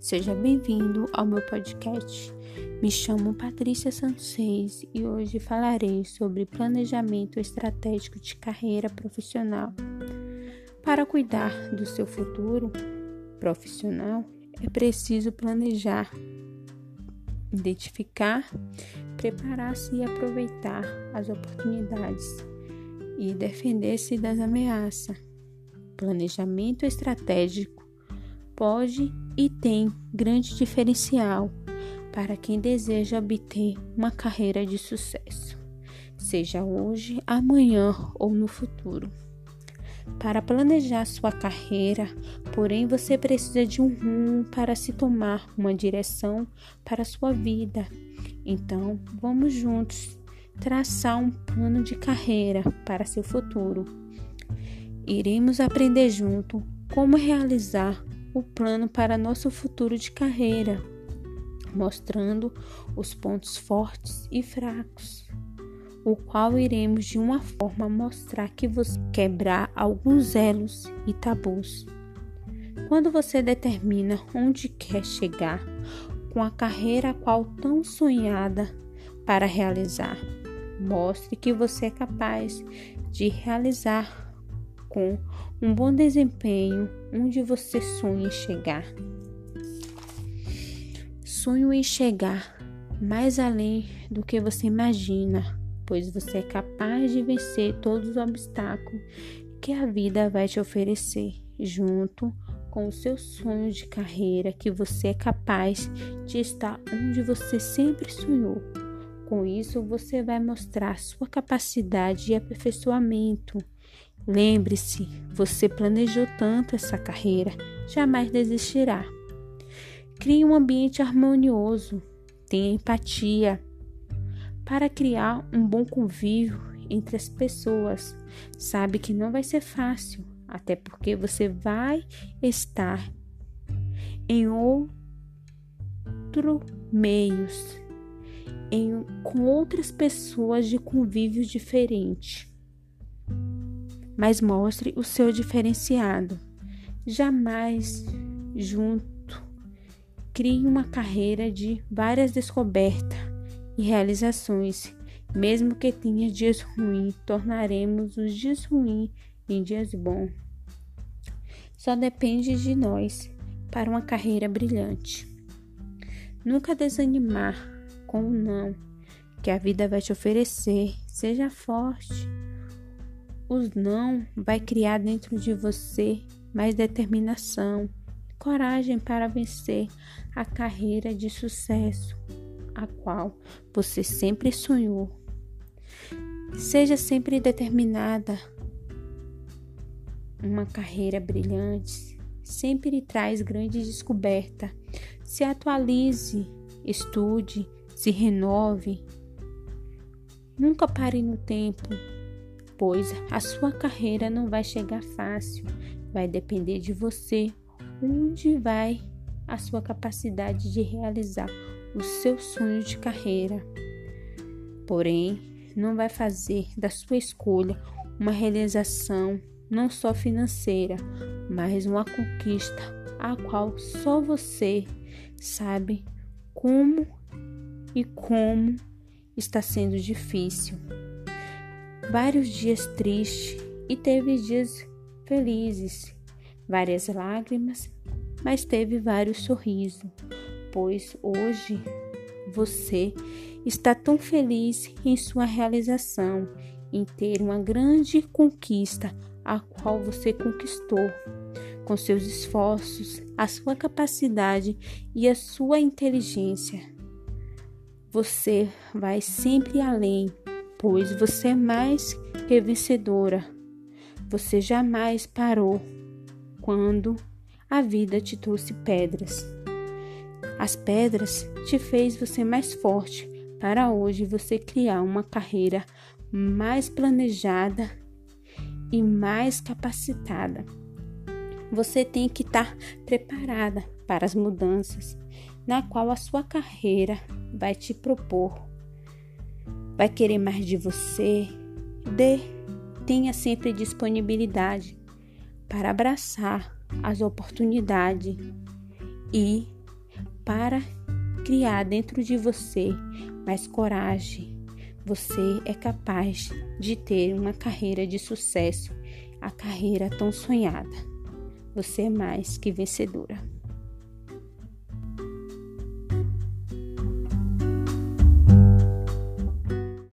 Seja bem-vindo ao meu podcast. Me chamo Patrícia Santos Reis e hoje falarei sobre planejamento estratégico de carreira profissional. Para cuidar do seu futuro profissional, é preciso planejar, identificar, preparar-se e aproveitar as oportunidades e defender-se das ameaças. Planejamento estratégico pode e tem grande diferencial para quem deseja obter uma carreira de sucesso, seja hoje, amanhã ou no futuro. Para planejar sua carreira, porém, você precisa de um rumo para se tomar uma direção para sua vida. Então, vamos juntos traçar um plano de carreira para seu futuro. Iremos aprender junto como realizar o plano para nosso futuro de carreira, mostrando os pontos fortes e fracos, o qual iremos de uma forma mostrar que você quebrar alguns elos e tabus. Quando você determina onde quer chegar com a carreira qual tão sonhada para realizar, Mostre que você é capaz de realizar com um bom desempenho onde você sonha em chegar. Sonho em chegar mais além do que você imagina, pois você é capaz de vencer todos os obstáculos que a vida vai te oferecer, junto com o seu sonho de carreira que você é capaz de estar onde você sempre sonhou. Com isso, você vai mostrar sua capacidade de aperfeiçoamento. Lembre-se, você planejou tanto essa carreira, jamais desistirá. Crie um ambiente harmonioso, tenha empatia para criar um bom convívio entre as pessoas. Sabe que não vai ser fácil, até porque você vai estar em outro meios em, com outras pessoas de convívio diferente. Mas mostre o seu diferenciado. Jamais junto. Crie uma carreira de várias descobertas e realizações. Mesmo que tenha dias ruins, tornaremos os dias ruins em dias bons. Só depende de nós para uma carreira brilhante. Nunca desanimar com o não que a vida vai te oferecer. Seja forte. Os não vai criar dentro de você mais determinação, coragem para vencer a carreira de sucesso a qual você sempre sonhou. Seja sempre determinada. Uma carreira brilhante sempre traz grande descoberta. Se atualize, estude, se renove. Nunca pare no tempo, pois a sua carreira não vai chegar fácil, vai depender de você onde vai a sua capacidade de realizar o seu sonho de carreira. Porém, não vai fazer da sua escolha uma realização não só financeira, mas uma conquista a qual só você sabe como e como está sendo difícil. Vários dias tristes e teve dias felizes, várias lágrimas, mas teve vários sorrisos, pois hoje você está tão feliz em sua realização, em ter uma grande conquista a qual você conquistou. Com seus esforços, a sua capacidade e a sua inteligência você vai sempre além, pois você é mais que vencedora. Você jamais parou quando a vida te trouxe pedras. As pedras te fez você mais forte para hoje você criar uma carreira mais planejada e mais capacitada. Você tem que estar preparada para as mudanças na qual a sua carreira vai te propor, vai querer mais de você. Dê, tenha sempre disponibilidade para abraçar as oportunidades e para criar dentro de você mais coragem. Você é capaz de ter uma carreira de sucesso, a carreira tão sonhada. Você é mais que vencedora.